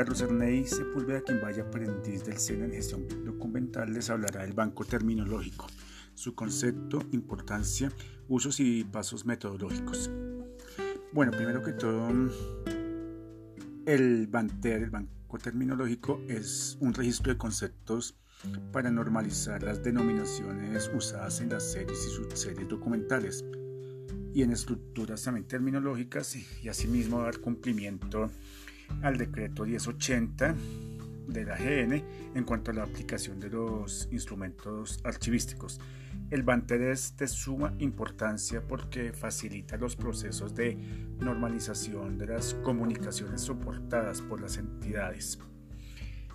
Carlos Ernei Sepúlveda, quien vaya aprendiz del SENA en gestión documental, les hablará del banco terminológico, su concepto, importancia, usos y pasos metodológicos. Bueno, primero que todo, el BANTER, el Banco Terminológico, es un registro de conceptos para normalizar las denominaciones usadas en las series y subseries documentales y en estructuras también terminológicas y, asimismo dar cumplimiento al decreto 1080 de la GN en cuanto a la aplicación de los instrumentos archivísticos. El BANTER es de suma importancia porque facilita los procesos de normalización de las comunicaciones soportadas por las entidades.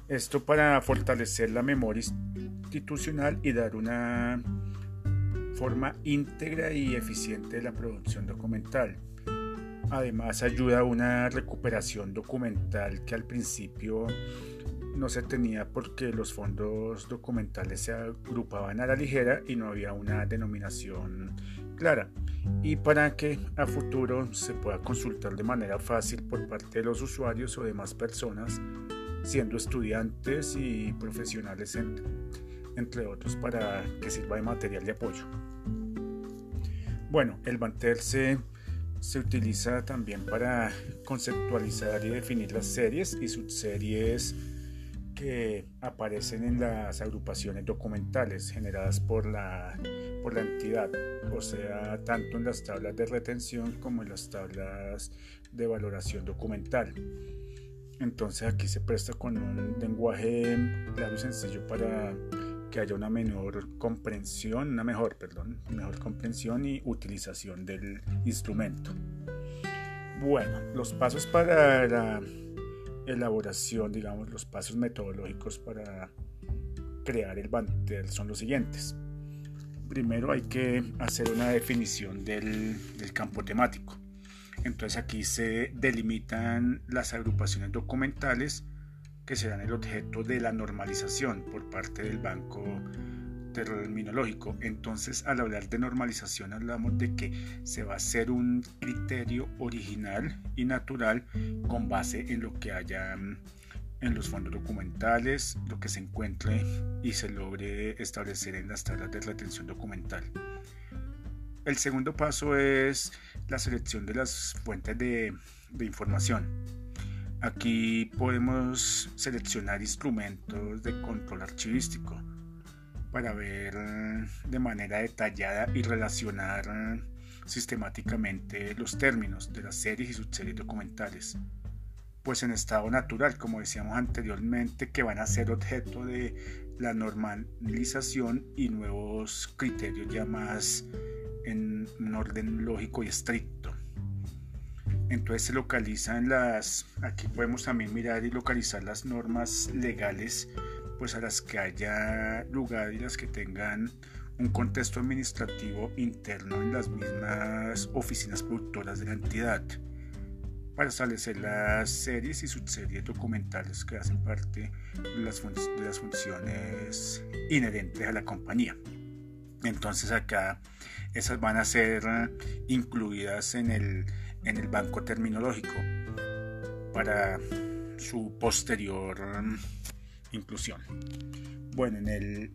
Esto para fortalecer la memoria institucional y dar una forma íntegra y eficiente de la producción documental. Además ayuda a una recuperación documental que al principio no se tenía porque los fondos documentales se agrupaban a la ligera y no había una denominación clara. Y para que a futuro se pueda consultar de manera fácil por parte de los usuarios o demás personas siendo estudiantes y profesionales entre, otros para que sirva de material de apoyo. Bueno, el Banter se, se utiliza también para conceptualizar y definir las series y subseries que aparecen en las agrupaciones documentales generadas por la, por la entidad, o sea, tanto en las tablas de retención como en las tablas de valoración documental. Entonces aquí se presta con un lenguaje claro y sencillo para que haya una menor comprensión, una mejor, perdón, mejor comprensión y utilización del instrumento. Bueno, los pasos para la elaboración, digamos, los pasos metodológicos para crear el banter son los siguientes. Primero hay que hacer una definición del, del campo temático. Entonces aquí se delimitan las agrupaciones documentales que serán el objeto de la normalización por parte del Banco Terminológico. Entonces al hablar de normalización hablamos de que se va a hacer un criterio original y natural con base en lo que haya mm, en los fondos documentales, lo que se encuentre y se logre establecer en las tablas de retención documental. El segundo paso es la selección de las fuentes de, información. Aquí podemos seleccionar instrumentos de control archivístico para ver de manera detallada y relacionar sistemáticamente los términos de las series y subseries documentales. Pues en estado natural, como decíamos anteriormente, que van a ser objeto de la normalización y nuevos criterios ya más en un orden lógico y estricto. Entonces se localizan las, aquí podemos también mirar y localizar las normas legales pues a las que haya lugar y las que tengan un contexto administrativo interno en las mismas oficinas productoras de la entidad para establecer las series y subseries documentales que hacen parte de las, funciones inherentes a la compañía. Entonces acá esas van a ser incluidas en el, en el banco terminológico para su posterior inclusión. Bueno, en el,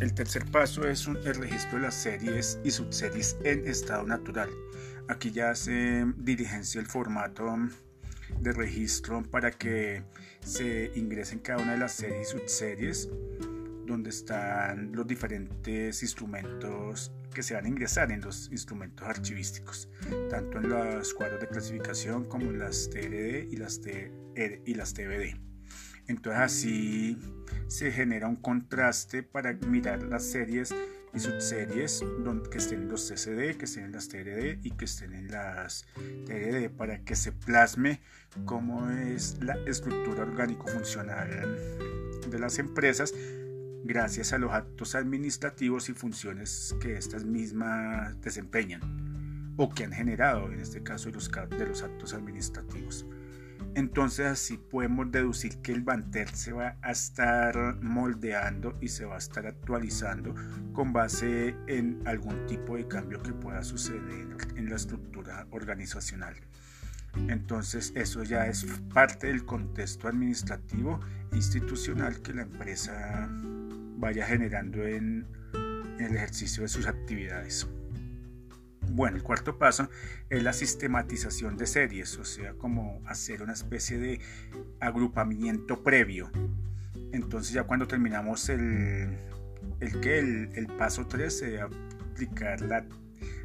el tercer paso es el registro de las series y subseries en estado natural. Aquí ya se dirigencia el formato de registro para que se ingresen cada una de las series y subseries donde están los diferentes instrumentos que se van a ingresar en los instrumentos archivísticos, tanto en los cuadros de clasificación como en las TRD y las, y las TBD. Entonces así se genera un contraste para mirar las series y subseries donde, que estén en los CCD, que estén en las TRD y que estén en las TRD para que se plasme cómo es la estructura orgánico-funcional de las empresas gracias a los actos administrativos y funciones que estas mismas desempeñan o que han generado, en este caso, de los, de los actos administrativos. Entonces así podemos deducir que el Banter se va a estar moldeando y se va a estar actualizando con base en algún tipo de cambio que pueda suceder en la estructura organizacional. Entonces eso ya es parte del contexto administrativo institucional que la empresa vaya generando en, el ejercicio de sus actividades. Bueno, el cuarto paso es la sistematización de series, o sea, como hacer una especie de agrupamiento previo. Entonces ya cuando terminamos el, el que el, el paso 3 se aplicar la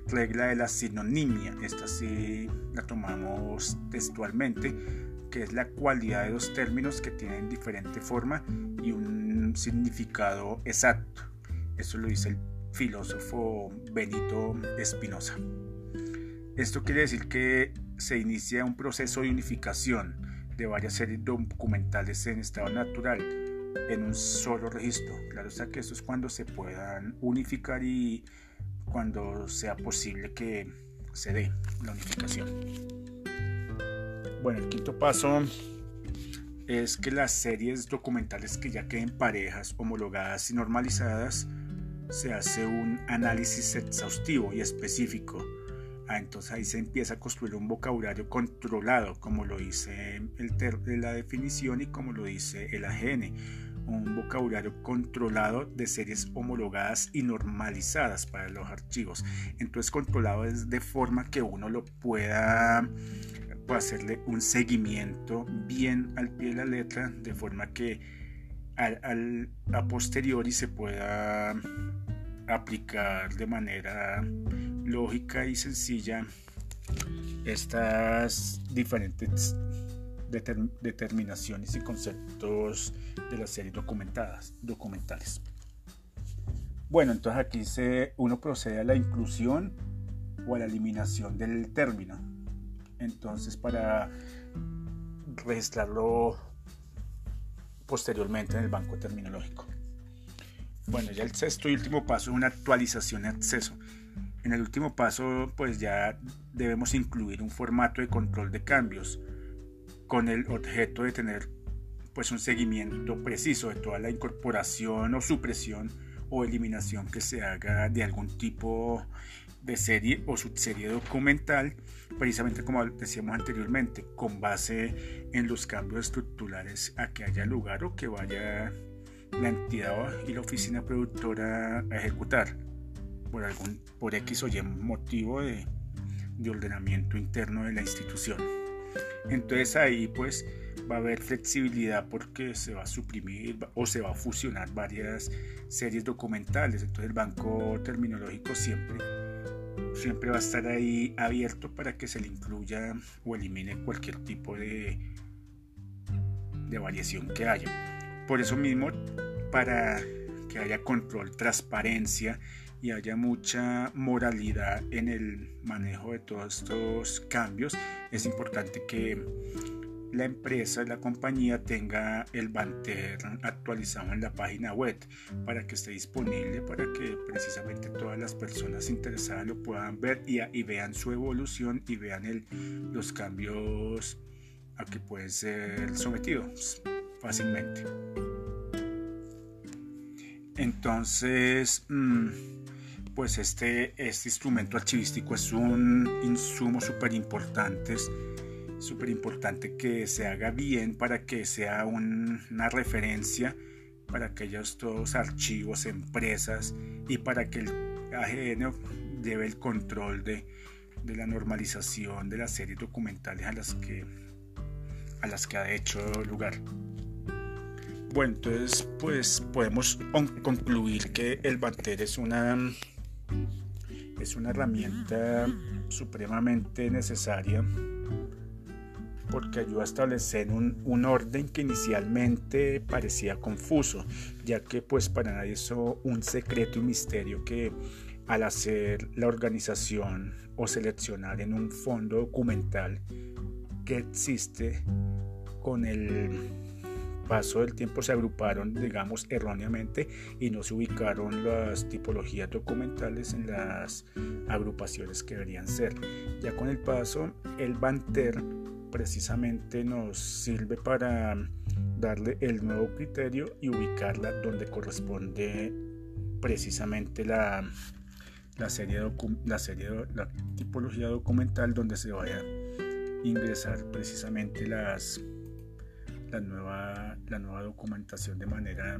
regla de la sinonimia. Esta sí la tomamos textualmente, que es la cualidad de dos términos que tienen diferente forma y un significado exacto. Eso lo dice el filósofo Benito Espinosa. Esto quiere decir que se inicia un proceso de unificación de varias series documentales en estado natural en un solo registro. Claro está que eso es cuando se puedan unificar y cuando sea posible que se dé la unificación. Bueno, el quinto paso es que las series documentales que ya queden parejas, homologadas y normalizadas, se hace un análisis exhaustivo y específico. Ah, entonces ahí se empieza a construir un vocabulario controlado, como lo dice el la definición y como lo dice el AGN un vocabulario controlado de series homologadas y normalizadas para los archivos. Entonces controlado es de forma que uno lo pueda, hacerle un seguimiento bien al pie de la letra, de forma que al, a posteriori se pueda aplicar de manera lógica y sencilla estas diferentes determinaciones y conceptos de las series documentadas, documentales. Bueno, entonces aquí se, uno procede a la inclusión o a la eliminación del término. Entonces para registrarlo posteriormente en el banco terminológico. Bueno, ya el sexto y último paso es una actualización de acceso. En el último paso, pues ya debemos incluir un formato de control de cambios con el objeto de tener pues un seguimiento preciso de toda la incorporación o supresión o eliminación que se haga de algún tipo de serie o subserie documental, precisamente como decíamos anteriormente, con base en los cambios estructurales a que haya lugar o que vaya la entidad y la oficina productora a ejecutar por algún por X o Y motivo de, de ordenamiento interno de la institución. Entonces ahí pues va a haber flexibilidad porque se va a suprimir o se va a fusionar varias series documentales. Entonces el banco terminológico siempre, siempre va a estar ahí abierto para que se le incluya o elimine cualquier tipo de, de variación que haya. Por eso mismo, para que haya control, transparencia y haya mucha moralidad en el manejo de todos estos cambios, es importante que la empresa, la compañía tenga el banter actualizado en la página web para que esté disponible, para que precisamente todas las personas interesadas lo puedan ver y, vean su evolución y vean los cambios a que pueden ser sometidos fácilmente. Entonces, mm, pues este, este instrumento archivístico es un insumo súper importante, súper importante que se haga bien para que sea una referencia para aquellos todos archivos, empresas y para que el AGN lleve el control de, de la normalización de las series documentales a las que, a las que ha hecho lugar. Bueno, entonces pues podemos concluir que el Banter es una es una herramienta supremamente necesaria porque ayuda a establecer un, un, orden que inicialmente parecía confuso, ya que pues para nadie es un secreto y misterio que al hacer la organización o seleccionar en un fondo documental que existe con el paso del tiempo se agruparon, digamos, erróneamente y no se ubicaron las tipologías documentales en las agrupaciones que deberían ser. Ya con el paso, el Banter precisamente nos sirve para darle el nuevo criterio y ubicarla donde corresponde precisamente la, la serie, la serie, la tipología documental donde se vaya ingresar precisamente las, la, nueva, la nueva documentación de manera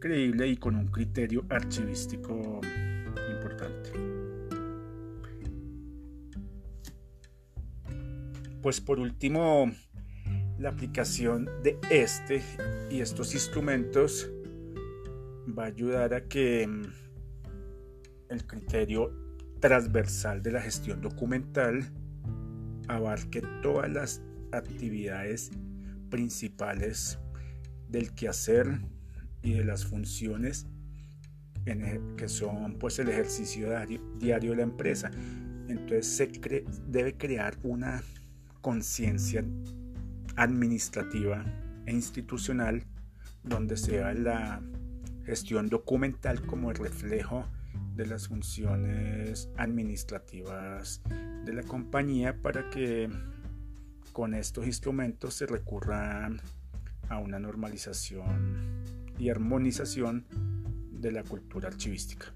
creíble y con un criterio archivístico importante. Pues por último, la aplicación de este y estos instrumentos va a ayudar a que mm, el criterio transversal de la gestión documental abarque todas las actividades principales del quehacer y de las funciones que son pues el ejercicio diario, de la empresa. Entonces se debe crear una conciencia administrativa e institucional donde sea la gestión documental como el reflejo de las funciones administrativas de la compañía para que con estos instrumentos se recurra a una normalización y armonización de la cultura archivística.